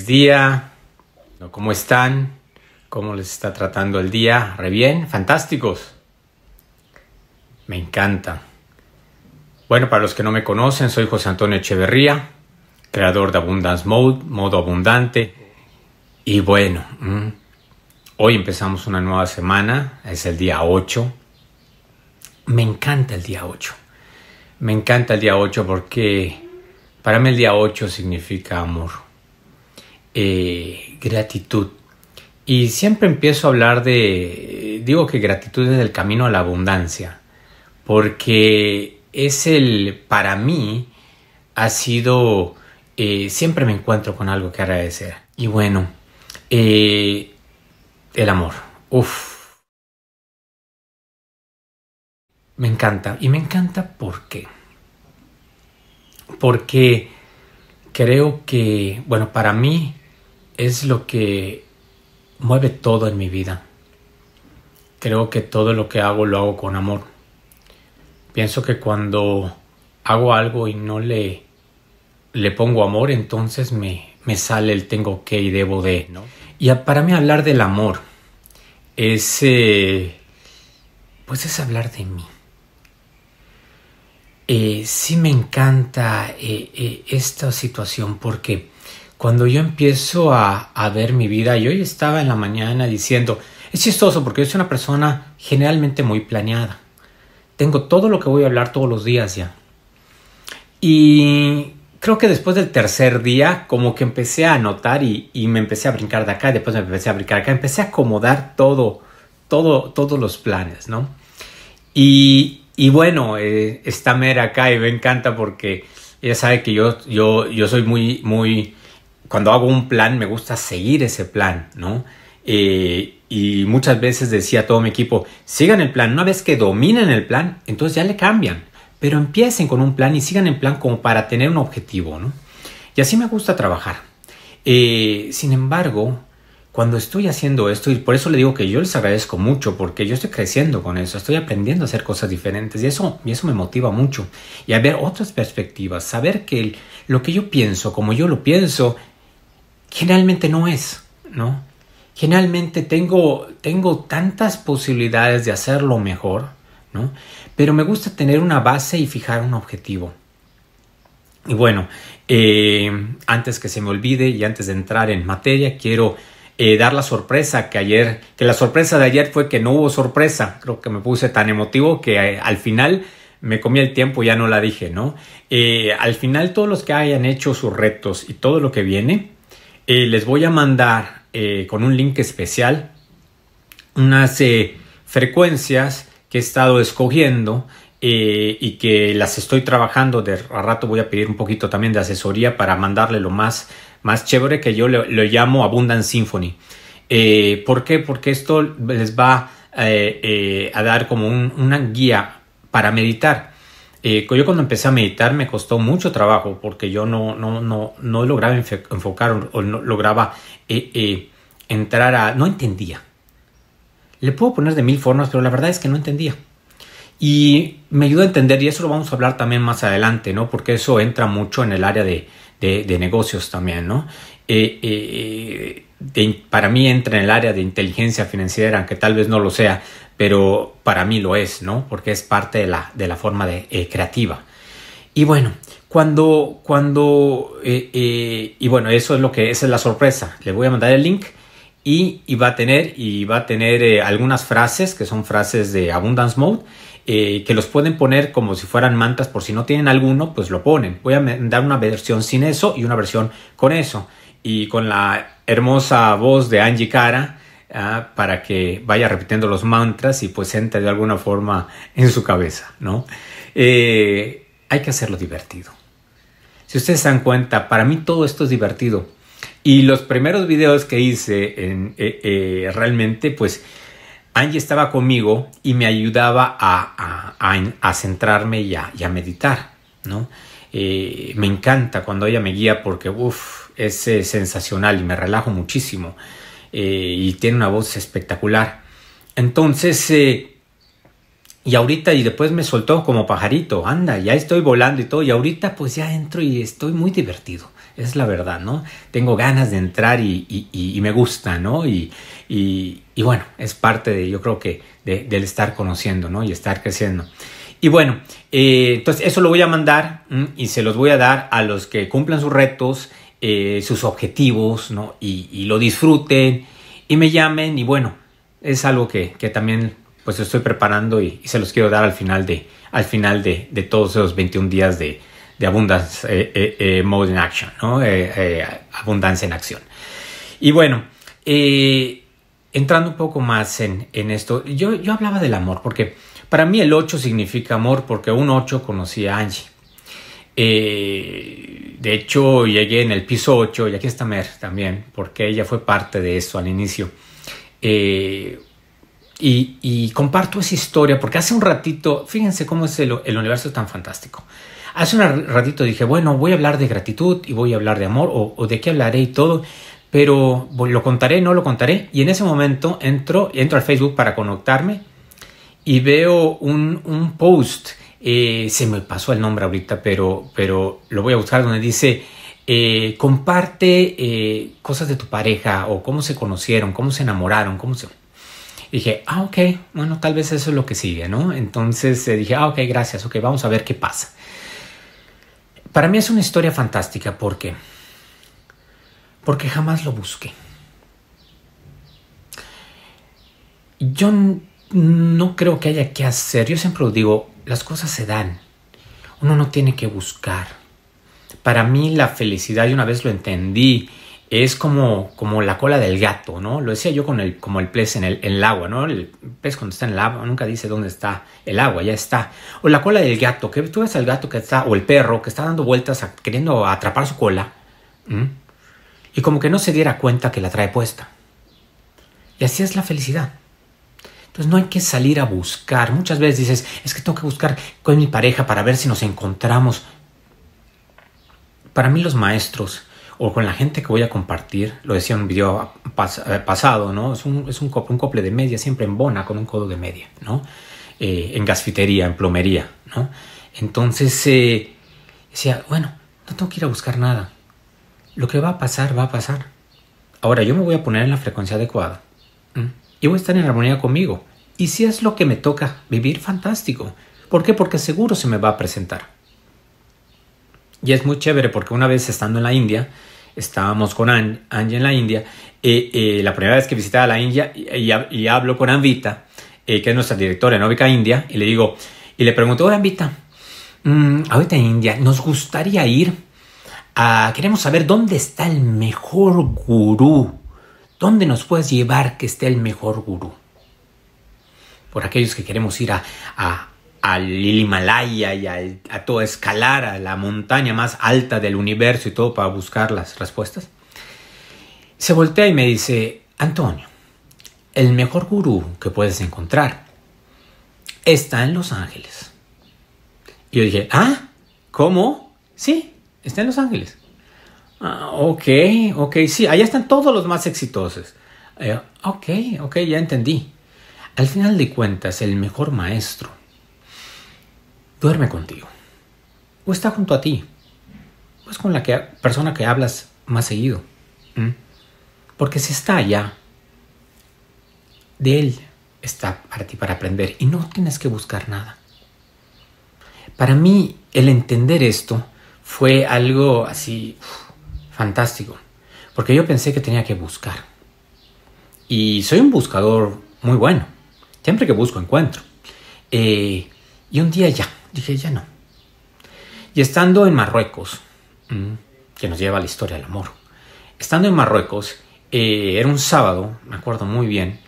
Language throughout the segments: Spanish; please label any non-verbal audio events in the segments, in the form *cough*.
día. ¿Cómo están? ¿Cómo les está tratando el día? ¿Re bien? ¿Fantásticos? Me encanta. Bueno, para los que no me conocen, soy José Antonio Echeverría, creador de Abundance Mode, modo abundante. Y bueno, mm, hoy empezamos una nueva semana, es el día 8. Me encanta el día 8. Me encanta el día 8 porque para mí el día 8 significa amor, eh, gratitud. Y siempre empiezo a hablar de, digo que gratitud es el camino a la abundancia, porque es el, para mí, ha sido, eh, siempre me encuentro con algo que agradecer. Y bueno, eh, el amor, uff. Me encanta, y me encanta porque porque creo que, bueno, para mí es lo que mueve todo en mi vida. Creo que todo lo que hago lo hago con amor. Pienso que cuando hago algo y no le, le pongo amor, entonces me, me sale el tengo que y debo de, ¿no? Y para mí hablar del amor es, eh, pues es hablar de mí. Eh, sí me encanta eh, eh, esta situación porque cuando yo empiezo a, a, ver mi vida, yo hoy estaba en la mañana diciendo, es chistoso porque yo soy una persona generalmente muy planeada. Tengo todo lo que voy a hablar todos los días ya. Y creo que después del tercer día, como que empecé a anotar y, y me empecé a brincar de acá, y después me empecé a brincar acá, empecé a acomodar todo, todo, todos los planes, ¿no? Y, y bueno, eh, está Mera acá y me encanta porque ella sabe que yo, yo, yo soy muy, muy, cuando hago un plan me gusta seguir ese plan, ¿no? Eh, y muchas veces decía a todo mi equipo, sigan el plan, una vez que dominen el plan, entonces ya le cambian, pero empiecen con un plan y sigan el plan como para tener un objetivo, ¿no? Y así me gusta trabajar. Eh, sin embargo, cuando estoy haciendo esto, y por eso le digo que yo les agradezco mucho, porque yo estoy creciendo con eso, estoy aprendiendo a hacer cosas diferentes y eso, y eso me motiva mucho. Y a ver otras perspectivas, saber que lo que yo pienso, como yo lo pienso, generalmente no es, ¿no? Generalmente tengo, tengo tantas posibilidades de hacerlo mejor, ¿no? Pero me gusta tener una base y fijar un objetivo. Y bueno, eh, antes que se me olvide y antes de entrar en materia, quiero eh, dar la sorpresa que ayer, que la sorpresa de ayer fue que no hubo sorpresa. Creo que me puse tan emotivo que eh, al final me comí el tiempo y ya no la dije, ¿no? Al final todos los que hayan hecho sus retos y todo lo que viene, les voy a mandar con un link especial unas frecuencias que he estado escogiendo y que las estoy trabajando. De a rato voy a pedir un poquito también de asesoría para mandarle lo más más chévere que yo lo, llamo Abundant Symphony. Eh, ¿Por qué? Porque esto les va eh, eh, a dar como una guía para meditar. Yo cuando empecé a meditar me costó mucho trabajo porque yo no, no, no, no lograba enfocar o no lograba entrar a... no entendía. Le puedo poner de mil formas, pero la verdad es que no entendía. Y me ayudó a entender, y eso lo vamos a hablar también más adelante, ¿no? Porque eso entra mucho en el área de, de, negocios también, ¿no? Eh, eh, para mí entra en el área de inteligencia financiera, aunque tal vez no lo sea, pero para mí lo es, ¿no? Porque es parte de la, de la forma de, eh, creativa. Y bueno, cuando, cuando, y bueno, eso es lo que, es la sorpresa. Le voy a mandar el link y, y va a tener, y va a tener algunas frases que son frases de Abundance Mode eh, que los pueden poner como si fueran mantas por si no tienen alguno, pues lo ponen. Voy a dar una versión sin eso y una versión con eso. Y con la hermosa voz de Angie Cara ah, para que vaya repitiendo los mantras y pues entre de alguna forma en su cabeza, ¿no? Eh, hay que hacerlo divertido. Si ustedes se dan cuenta, para mí todo esto es divertido. Y los primeros videos que hice en, eh, realmente, pues Angie estaba conmigo y me ayudaba a, a, centrarme y a, meditar, ¿no? Eh, me encanta cuando ella me guía porque, uff, es eh, sensacional y me relajo muchísimo eh, y tiene una voz espectacular. Entonces, y ahorita y después me soltó como pajarito, anda, ya estoy volando y todo, y ahorita pues ya entro y estoy muy divertido. es la verdad, ¿no? Tengo ganas de entrar y, me gusta, ¿no? Y, bueno, es parte de, yo creo que, del estar conociendo, ¿no? Y estar creciendo. Y bueno, eh, entonces eso lo voy a mandar y se los voy a dar a los que cumplan sus retos, eh, sus objetivos, ¿no? Y, lo disfruten y me llamen y bueno, es algo que, también pues estoy preparando y, se los quiero dar al final de, al final de, de todos esos 21 días de, de Abundance eh, Mode in Action, ¿no? abundancia en acción. Y bueno, entrando un poco más en, esto, yo, yo, hablaba del amor, porque para mí el 8 significa amor, porque un 8 conocí a Angie. de hecho, llegué en el piso 8 y aquí está Mer también, porque ella fue parte de eso al inicio. y, comparto esa historia porque hace un ratito, fíjense cómo es el, el universo tan fantástico. Hace un ratito dije, bueno, voy a hablar de gratitud y voy a hablar de amor o, de qué hablaré y todo, pero lo contaré, no lo contaré. Y en ese momento entro, entro al Facebook para conectarme y veo un, post, eh, se me pasó el nombre ahorita, pero, pero lo voy a buscar donde dice, eh, comparte eh, cosas de tu pareja o cómo se conocieron, cómo se enamoraron, cómo se... dije, ah, ok, bueno, tal vez eso es lo que sigue, ¿no? Entonces dije, ah, ok, gracias, ok, vamos a ver qué pasa. Para mí es una historia fantástica porque porque jamás lo busqué. Yo no creo que haya que hacer. Yo siempre digo, las cosas se dan. Uno no tiene que buscar. Para mí la felicidad, y una vez lo entendí, es como, como la cola del gato, ¿no? Lo decía yo con el, como el pez en el, agua, ¿no? El pez cuando está en el agua nunca dice dónde está el agua, ya está. O la cola del gato, que tú ves al gato que está, o el perro que está dando vueltas queriendo atrapar su cola, y como que no se diera cuenta que la trae puesta. Y así es la felicidad. Entonces no hay que salir a buscar. Muchas veces dices, es que tengo que buscar con mi pareja para ver si nos encontramos. Para mí los maestros, o con la gente que voy a compartir, lo decía en un video eh, pasado, ¿no? Es un, es un, cople, un cople de media, siempre en bona, con un codo de media, ¿no? Eh, en gasfitería, en plomería, ¿no? Entonces, eh, decía, bueno, no tengo que ir a buscar nada. Lo que va a pasar, va a pasar. Ahora, yo me voy a poner en la frecuencia adecuada. Y voy a estar en armonía conmigo. Y si es lo que me toca vivir, fantástico. ¿Por qué? Porque seguro se me va a presentar. Y es muy chévere porque una vez estando en la India, estábamos con Angie en la India, eh, eh, la primera vez que visitaba la India y, hablo con Anvita, eh, que es nuestra directora en Novica India, y le digo, y le pregunto, oye Anvita, mm, ahorita en India nos gustaría ir a, queremos saber dónde está el mejor gurú, dónde nos puedes llevar que esté el mejor gurú. Por aquellos que queremos ir a, al Himalaya y a, toda escalar a la montaña más alta del universo y todo para buscar las respuestas. Se voltea y me dice, Antonio, el mejor gurú que puedes encontrar está en Los Ángeles. Y yo dije, ah, ¿cómo? Sí, está en Los Ángeles. Ah, ok, ok, sí, allá están todos los más exitosos. Eh, ok, ok, ya entendí. Al final de cuentas, el mejor maestro duerme contigo. O está junto a ti. O es con la persona que hablas más seguido. Porque si está allá, de él está para ti para aprender y no tienes que buscar nada. Para mí, el entender esto fue algo así fantástico. Porque yo pensé que tenía que buscar. Y soy un buscador muy bueno. Siempre que busco encuentro. Eh, y un día ya, Dije, ya no. Y estando en Marruecos, mm, que nos lleva a la historia del amor, estando en Marruecos, eh, era un sábado, me acuerdo muy bien,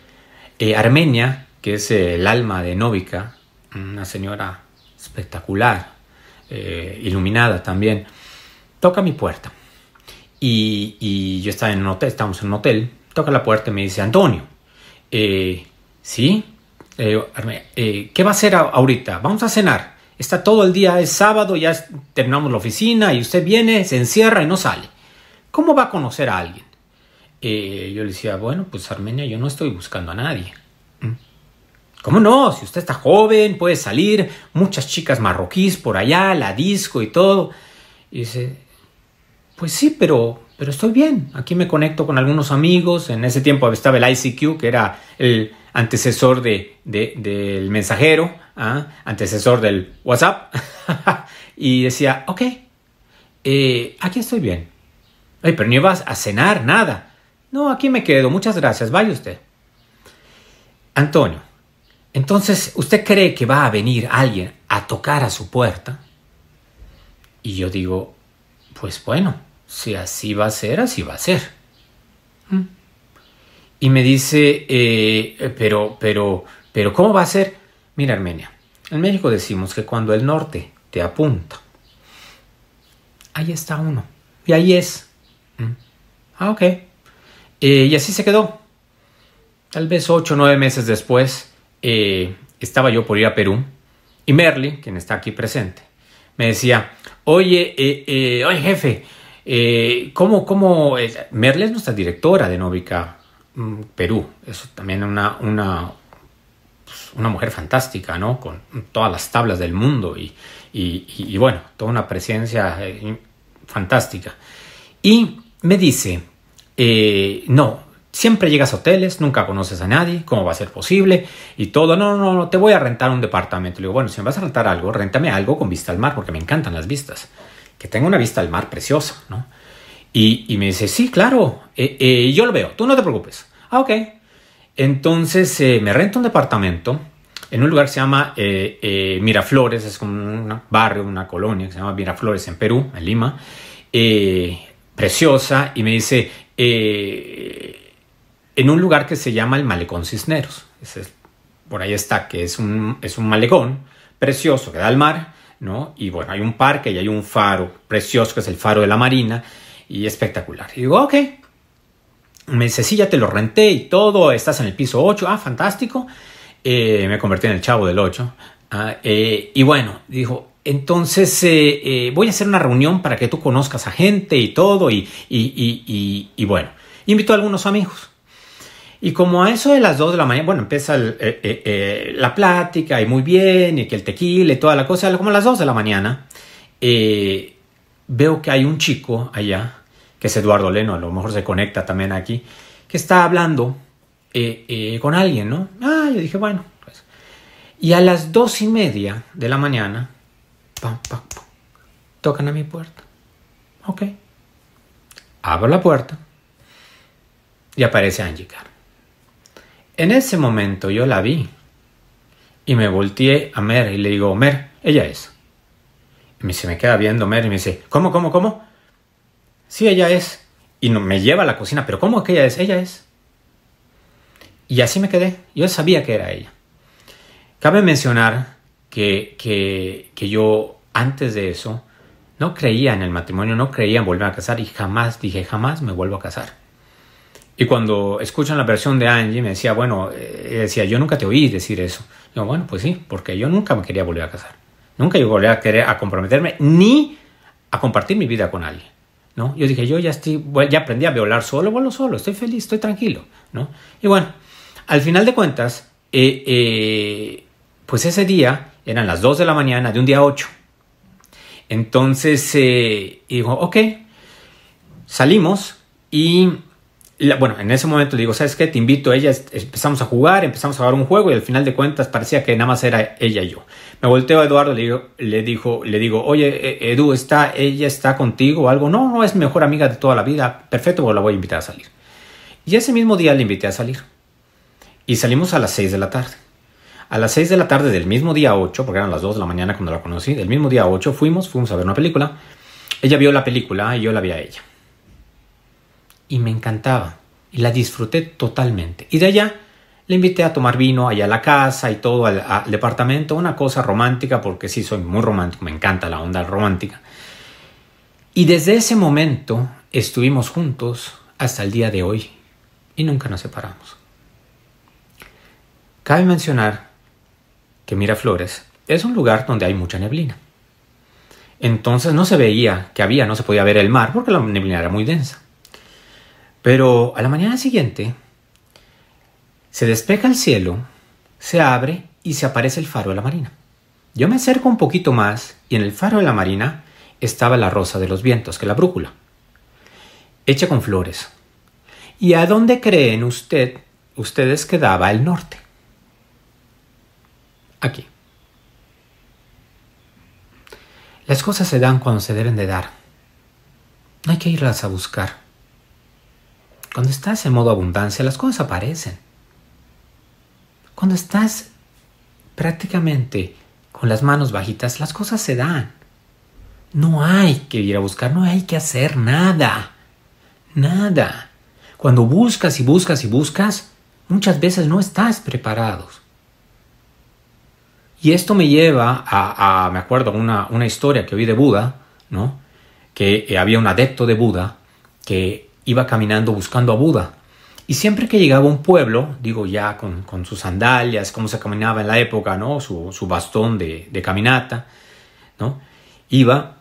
eh, Armenia, que es el alma de Novica, una señora espectacular, eh, iluminada también, toca mi puerta. Y, yo estaba en un hotel, estamos en hotel, toca la puerta y me dice, Antonio, ¿sí? ¿Qué va a hacer ahorita? Vamos a cenar. Está todo el día, es sábado, ya terminamos la oficina y usted viene, se encierra y no sale. ¿Cómo va a conocer a alguien? Eh, yo le decía, bueno, pues Armenia, yo no estoy buscando a nadie. ¿Mm? ¿Cómo no? Si usted está joven, puede salir, muchas chicas marroquíes por allá, la disco y todo. Y dice, pues sí, pero, pero estoy bien. Aquí me conecto con algunos amigos. En ese tiempo estaba el ICQ, que era el antecesor de, del mensajero, ¿ah? antecesor del WhatsApp. *laughs* y decía, ok, eh, aquí estoy bien. Ay, pero no ibas a cenar, nada. No, aquí me quedo. Muchas gracias. Vaya usted. Antonio, entonces, ¿usted cree que va a venir alguien a tocar a su puerta? Y yo digo, pues bueno, si así va a ser, así va a ser. ¿Mm? Y me dice, eh, pero, pero, pero, ¿cómo va a ser? Mira, Armenia, en México decimos que cuando el norte te apunta, ahí está uno. Y ahí es. ¿Mm? Ah, ok. Eh, y así se quedó. Tal vez ocho o nueve meses después, eh, estaba yo por ir a Perú y Merly, quien está aquí presente, me decía, oye, oye jefe, ¿cómo, cómo? Merly es nuestra directora de Novica mm, Perú, es también una, una, pues, una mujer fantástica, ¿no? Con todas las tablas del mundo y, y bueno, toda una presencia fantástica. Y me dice, no, Siempre llegas a hoteles, nunca conoces a nadie, ¿cómo va a ser posible? Y todo, no, no, no, te voy a rentar un departamento. Le digo, bueno, si me vas a rentar algo, rentame algo con vista al mar, porque me encantan las vistas. Que tenga una vista al mar preciosa, ¿no? Y, me dice, sí, claro, eh, eh, yo lo veo, tú no te preocupes. Ah, ok. Entonces eh, me rento un departamento en un lugar que se llama Miraflores, es como un barrio, una colonia que se llama Miraflores en Perú, en Lima. preciosa, y me dice, en un lugar que se llama el Malecón Cisneros. por ahí está, que es un, es un malecón precioso que da al mar, ¿no? Y bueno, hay un parque y hay un faro precioso que es el faro de la Marina y espectacular. Y digo, ok. Me dice, sí, ya te lo renté y todo, estás en el piso 8, ah, fantástico. Eh, me convertí en el chavo del 8. Ah, eh, y bueno, dijo, entonces eh, voy a hacer una reunión para que tú conozcas a gente y todo. Y, y, y bueno, invito a algunos amigos. Y como a eso de las 2 de la mañana, bueno, empieza eh, eh, eh, la plática y muy bien, y que el tequila y toda la cosa, como a las 2 de la mañana, veo que hay un chico allá, que es Eduardo Leno, a lo mejor se conecta también aquí, que está hablando con alguien, ¿no? Ah, yo dije, bueno, pues. Y a las dos y media de la mañana, pam, pam, pam, tocan a mi puerta. Ok. Abro la puerta y aparece Angie Carr. En ese momento yo la vi y me volteé a Mer y le digo, Mer, ella es. Y se me queda viendo Mer y me dice, ¿cómo, cómo, cómo? Sí, ella es. Y me lleva a la cocina, pero ¿cómo que ella es? Ella es. Y así me quedé. Yo sabía que era ella. Cabe mencionar que, que, que yo antes de eso no creía en el matrimonio, no creía en volver a casar y jamás dije, jamás me vuelvo a casar. Y cuando escuchan la versión de Angie, me decía, bueno, eh, decía, yo nunca te oí decir eso. Digo, bueno, pues sí, porque yo nunca me quería volver a casar. Nunca yo volví a querer a comprometerme ni a compartir mi vida con alguien. ¿no? Yo dije, yo ya, estoy, ya aprendí a volar solo, vuelo solo, estoy feliz, estoy tranquilo. ¿no? Y bueno, al final de cuentas, eh, eh, pues ese día eran las 2 de la mañana de un día 8. Entonces, digo, ok, salimos y bueno, en ese momento digo, ¿sabes qué? Te invito a ella, empezamos a jugar, empezamos a jugar un juego y al final de cuentas parecía que nada más era ella y yo. Me volteo a Eduardo, le digo, le, dijo, le digo oye, e, Edu, ¿está, ¿ella está contigo o algo? No, no, es mejor amiga de toda la vida. Perfecto, pues la voy a invitar a salir. Y ese mismo día le invité a salir. Y salimos a las 6 de la tarde. A las 6 de la tarde del mismo día 8, porque eran las 2 de la mañana cuando la conocí, del mismo día 8 fuimos, fuimos a ver una película. Ella vio la película y yo la vi a ella y me encantaba y la disfruté totalmente. Y de allá le invité a tomar vino allá a la casa y todo al, departamento, una cosa romántica porque sí soy muy romántico, me encanta la onda romántica. Y desde ese momento estuvimos juntos hasta el día de hoy y nunca nos separamos. Cabe mencionar que Miraflores es un lugar donde hay mucha neblina. Entonces no se veía que había, no se podía ver el mar porque la neblina era muy densa. Pero a la mañana siguiente se despeja el cielo, se abre y se aparece el faro de la marina. Yo me acerco un poquito más y en el faro de la marina estaba la rosa de los vientos, que es la brújula. hecha con flores. ¿Y a dónde creen usted, ustedes que daba el norte? Aquí. Las cosas se dan cuando se deben de dar. No hay que irlas a buscar. Cuando estás en modo abundancia, las cosas aparecen. Cuando estás prácticamente con las manos bajitas, las cosas se dan. No hay que ir a buscar, no hay que hacer nada. Nada. Cuando buscas y buscas y buscas, muchas veces no estás preparado. Y esto me lleva a, me acuerdo, una, una historia que oí de Buda, ¿no? Que eh, había un adepto de Buda que iba caminando buscando a Buda. Y siempre que llegaba a un pueblo, digo ya con, sus sandalias, cómo se caminaba en la época, ¿no? Su, bastón de, de, caminata, ¿no? Iba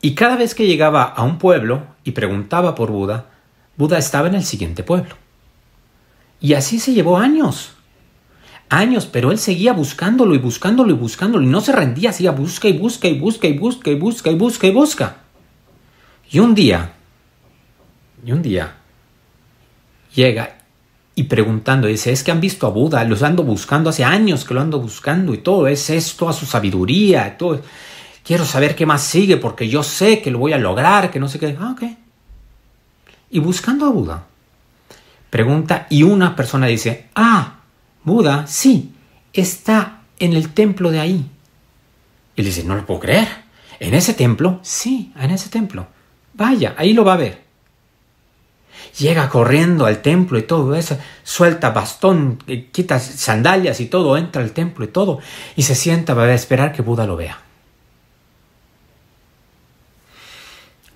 y cada vez que llegaba a un pueblo y preguntaba por Buda, Buda estaba en el siguiente pueblo. Y así se llevó años años, pero él seguía buscándolo y buscándolo y buscándolo y no se rendía, hacía busca y busca y busca y busca y busca y busca y busca. Y un día, y un día, llega y preguntando, dice, es que han visto a Buda, los ando buscando hace años que lo ando buscando y todo, es esto a su sabiduría, todo. Quiero saber qué más sigue porque yo sé que lo voy a lograr, que no sé qué. Ah, ok. Y buscando a Buda, pregunta y una persona dice, ah, Buda, sí, está en el templo de ahí. Y le dice, no lo puedo creer. ¿En ese templo? Sí, en ese templo. Vaya, ahí lo va a ver. Llega corriendo al templo y todo eso, suelta bastón, eh, quita sandalias y todo, entra al templo y todo, y se sienta para esperar que Buda lo vea.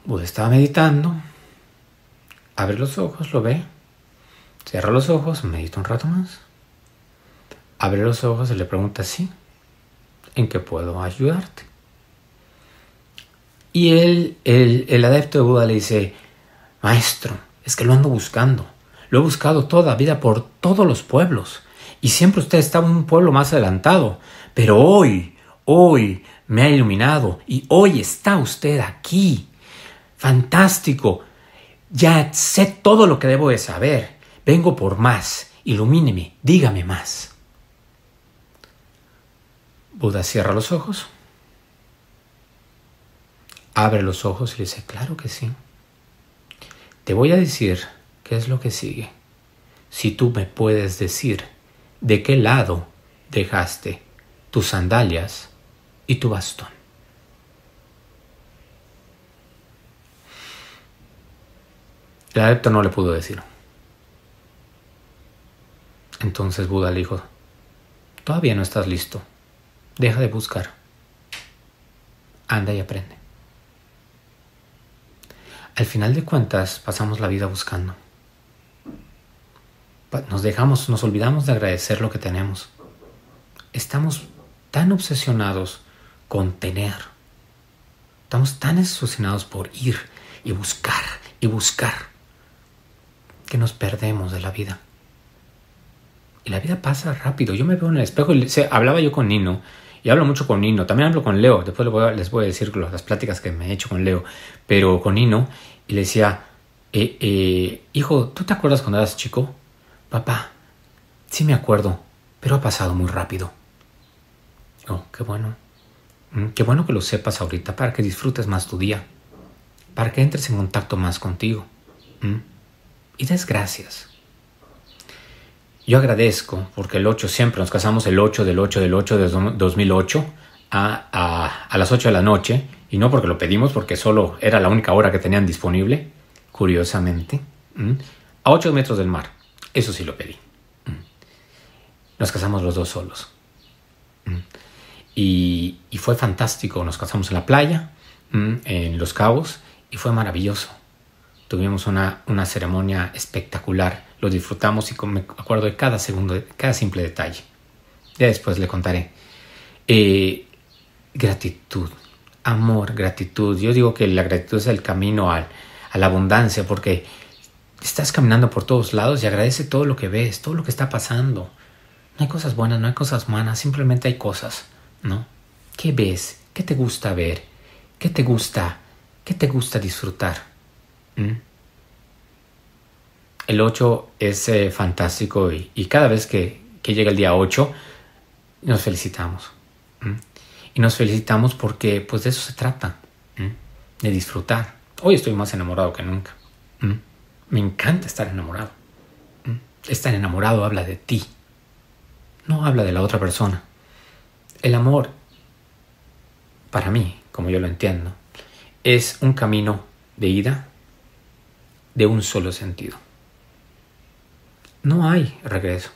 Buda estaba meditando, abre los ojos, lo ve, cierra los ojos, medita un rato más abre los ojos y le pregunta, sí, ¿en qué puedo ayudarte? Y él, el, el adepto de Buda le dice, maestro, es que lo ando buscando. Lo he buscado toda vida por todos los pueblos. Y siempre usted estaba en un pueblo más adelantado. Pero hoy, hoy me ha iluminado y hoy está usted aquí. Fantástico. Ya sé todo lo que debo de saber. Vengo por más. Ilumíneme, dígame más. Buda cierra los ojos, abre los ojos y dice, claro que sí. Te voy a decir qué es lo que sigue. Si tú me puedes decir de qué lado dejaste tus sandalias y tu bastón. El adepto no le pudo decir. Entonces Buda le dijo, todavía no estás listo. Deja de buscar. Anda y aprende. Al final de cuentas, pasamos la vida buscando. Nos dejamos, nos olvidamos de agradecer lo que tenemos. Estamos tan obsesionados con tener. Estamos tan obsesionados por ir y buscar y buscar que nos perdemos de la vida. Y la vida pasa rápido. Yo me veo en el espejo y hablaba yo con Nino y hablo mucho con Nino, también hablo con Leo, después les voy a decir las pláticas que me he hecho con Leo, pero con Nino, y le decía, eh, eh, hijo, ¿tú te acuerdas cuando eras chico? Papá, sí me acuerdo, pero ha pasado muy rápido. Oh, qué bueno. Mm, qué bueno que lo sepas ahorita para que disfrutes más tu día, para que entres en contacto más contigo. Mm, y des gracias. Yo agradezco porque el 8 siempre nos casamos el 8 del 8 del 8 de 2008 a, a, las 8 de la noche y no porque lo pedimos porque solo era la única hora que tenían disponible, curiosamente, a 8 metros del mar. Eso sí lo pedí. Nos casamos los dos solos. Y, fue fantástico. Nos casamos en la playa, en Los Cabos, y fue maravilloso. Tuvimos una, una ceremonia espectacular lo disfrutamos y me acuerdo de cada segundo, de cada simple detalle. Ya después le contaré. Eh, gratitud, amor, gratitud. Yo digo que la gratitud es el camino a la abundancia porque estás caminando por todos lados y agradece todo lo que ves, todo lo que está pasando. No hay cosas buenas, no hay cosas malas, simplemente hay cosas, ¿no? ¿Qué ves? ¿Qué te gusta ver? ¿Qué te gusta? ¿Qué te gusta disfrutar? El 8 es eh, fantástico y, cada vez que, llega el día 8 nos felicitamos. Y nos felicitamos porque pues de eso se trata, de disfrutar. Hoy estoy más enamorado que nunca. Me encanta estar enamorado. Estar enamorado habla de ti, no habla de la otra persona. El amor, para mí, como yo lo entiendo, es un camino de ida de un solo sentido. No hay regreso.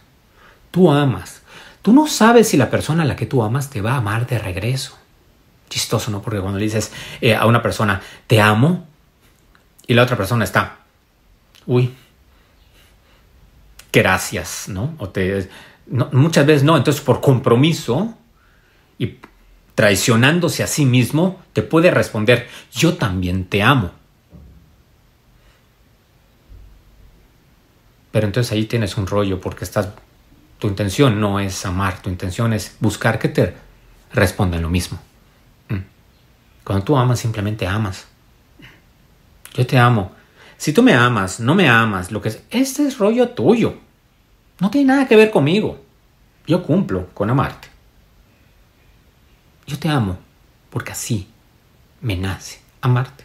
Tú amas. Tú no sabes si la persona a la que tú amas te va a amar de regreso. Chistoso, ¿no? Porque cuando le dices eh, a una persona, te amo, y la otra persona está, uy, gracias, ¿no? O te, muchas veces no, entonces por compromiso y traicionándose a sí mismo, te puede responder, yo también te amo. Pero entonces ahí tienes un rollo porque estás, tu intención no es amar, tu intención es buscar que te respondan lo mismo. Mm. Cuando tú amas, simplemente amas. Yo te amo. Si tú me amas, no me amas, lo que es, este es rollo tuyo. No tiene nada que ver conmigo. Yo cumplo con amarte. Yo te amo porque así me nace amarte.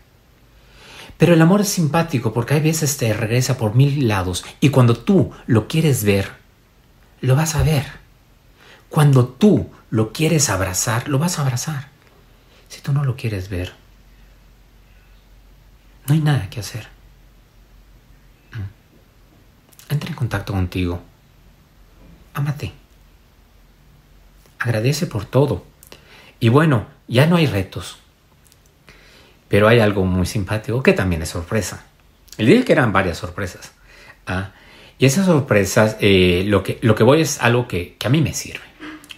Pero el amor es simpático porque hay veces te regresa por mil lados y cuando tú lo quieres ver, lo vas a ver. Cuando tú lo quieres abrazar, lo vas a abrazar. Si tú no lo quieres ver, no hay nada que hacer. Mm. Entra en contacto contigo. Ámate. Agradece por todo. Y bueno, ya no hay retos. Pero hay algo muy simpático que también es sorpresa. El día que eran varias sorpresas. ¿ah? Y esas sorpresas, eh, lo, que, lo que voy es algo que, a mí me sirve.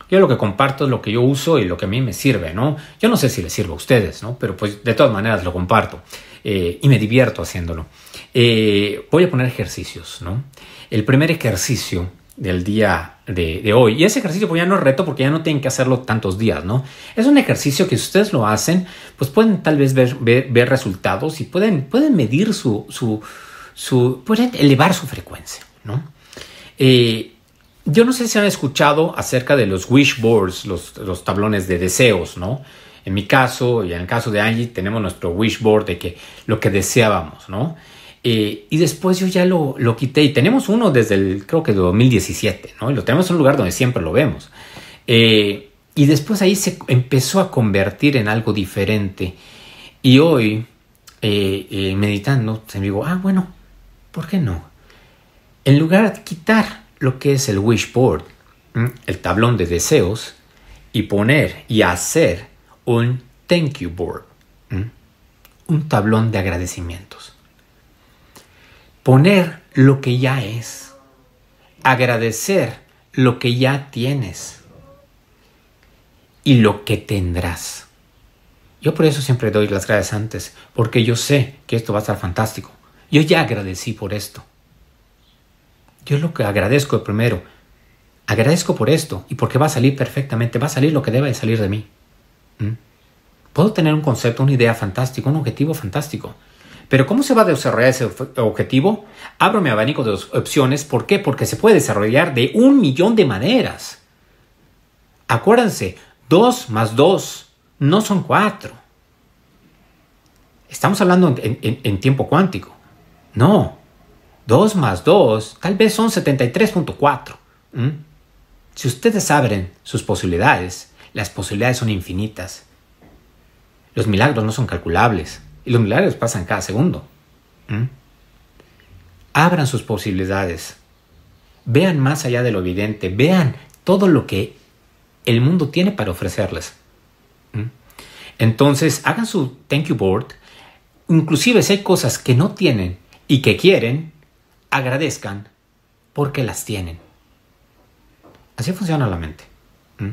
Yo lo que comparto es lo que yo uso y lo que a mí me sirve, ¿no? Yo no sé si les sirve a ustedes, ¿no? Pero pues de todas maneras lo comparto eh, y me divierto haciéndolo. Eh, voy a poner ejercicios, ¿no? El primer ejercicio del día de, hoy. Y ese ejercicio pues ya no es reto porque ya no tienen que hacerlo tantos días, ¿no? Es un ejercicio que si ustedes lo hacen, pues pueden tal vez ver, ver, resultados y pueden, pueden medir su, su, su, pueden elevar su frecuencia, ¿no? Eh, yo no sé si han escuchado acerca de los wish boards, los, los tablones de deseos, ¿no? En mi caso y en el caso de Angie tenemos nuestro wish board de que lo que deseábamos, ¿no? Eh, y después yo ya lo, lo, quité y tenemos uno desde el, creo que 2017, ¿no? Y lo tenemos en un lugar donde siempre lo vemos. Eh, y después ahí se empezó a convertir en algo diferente. Y hoy, eh, meditando, se me digo, ah, bueno, ¿por qué no? En lugar de quitar lo que es el wish board, el tablón de deseos, y poner y hacer un thank you board, un tablón de agradecimientos poner lo que ya es, agradecer lo que ya tienes y lo que tendrás. Yo por eso siempre doy las gracias antes, porque yo sé que esto va a estar fantástico. Yo ya agradecí por esto. Yo lo que agradezco primero, agradezco por esto y porque va a salir perfectamente, va a salir lo que debe de salir de mí. ¿Mm? Puedo tener un concepto, una idea fantástica, un objetivo fantástico, pero ¿cómo se va a desarrollar ese objetivo? Abro mi abanico de opciones. ¿Por qué? Porque se puede desarrollar de un millón de maneras. Acuérdense, 2 más 2 no son 4. Estamos hablando en, tiempo cuántico. No. 2 más 2 tal vez son 73.4. Si ustedes abren sus posibilidades, las posibilidades son infinitas. Los milagros no son calculables. Y los milagros pasan cada segundo. ¿Mm? Abran sus posibilidades. Vean más allá de lo evidente. Vean todo lo que el mundo tiene para ofrecerles. ¿Mm? Entonces, hagan su thank you board. Inclusive si hay cosas que no tienen y que quieren, agradezcan porque las tienen. Así funciona la mente. ¿Mm?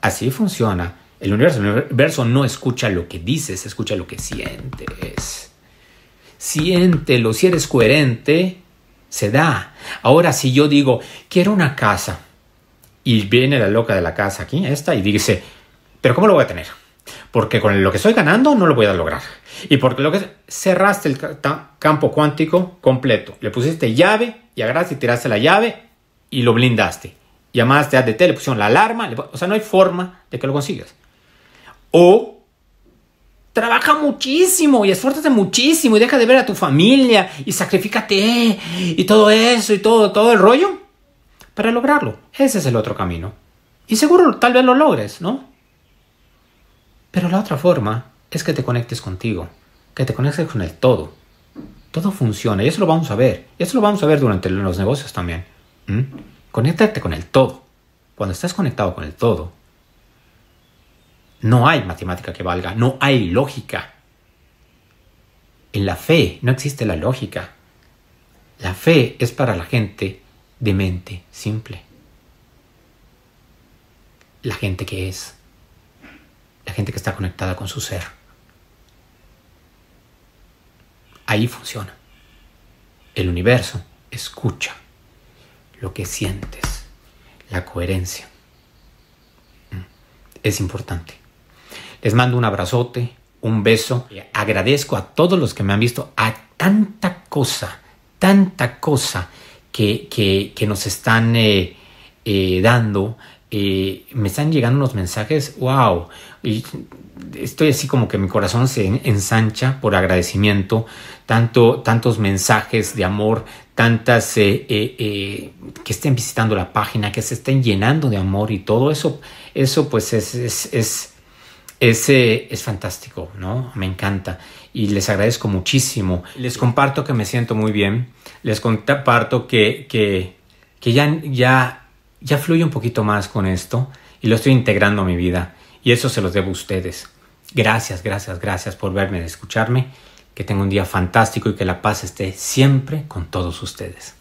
Así funciona el universo, no escucha lo que dices, escucha lo que sientes. Siéntelo, si eres coherente, se da. Ahora, si yo digo, quiero una casa, y viene la loca de la casa aquí, esta, y dice, pero ¿cómo lo voy a tener? Porque con lo que estoy ganando no lo voy a lograr. Y porque lo que cerraste el campo cuántico completo. Le pusiste llave y agarraste y tiraste la llave y lo blindaste. Llamaste a ADT, le pusieron la alarma. O sea, no hay forma de que lo consigas. O trabaja muchísimo y esfuérzate muchísimo y deja de ver a tu familia y sacrificate y todo eso y todo, todo el rollo para lograrlo. Ese es el otro camino. Y seguro tal vez lo logres, ¿no? Pero la otra forma es que te conectes contigo, que te conectes con el todo. Todo funciona y eso lo vamos a ver. Y eso lo vamos a ver durante los negocios también. ¿Mm? Conéctate con el todo. Cuando estás conectado con el todo, no hay matemática que valga, no hay lógica. En la fe no existe la lógica. La fe es para la gente de mente simple. La gente que es. La gente que está conectada con su ser. Ahí funciona. El universo escucha lo que sientes. La coherencia. Mm. Es importante. Les mando un abrazote, un beso. Agradezco a todos los que me han visto a tanta cosa, tanta cosa que, que, nos están eh, eh, dando. Eh, me están llegando unos mensajes, wow. Estoy así como que mi corazón se ensancha por agradecimiento. Tanto, tantos mensajes de amor, tantas que estén visitando la página, que se estén llenando de amor y todo eso, eso pues es, es es fantástico, ¿no? Me encanta y les agradezco muchísimo. Les comparto que me siento muy bien, les comparto que, que, que ya, ya, ya fluye un poquito más con esto y lo estoy integrando a mi vida y eso se los debo a ustedes. Gracias, gracias, gracias por verme, escucharme. Que tengan un día fantástico y que la paz esté siempre con todos ustedes.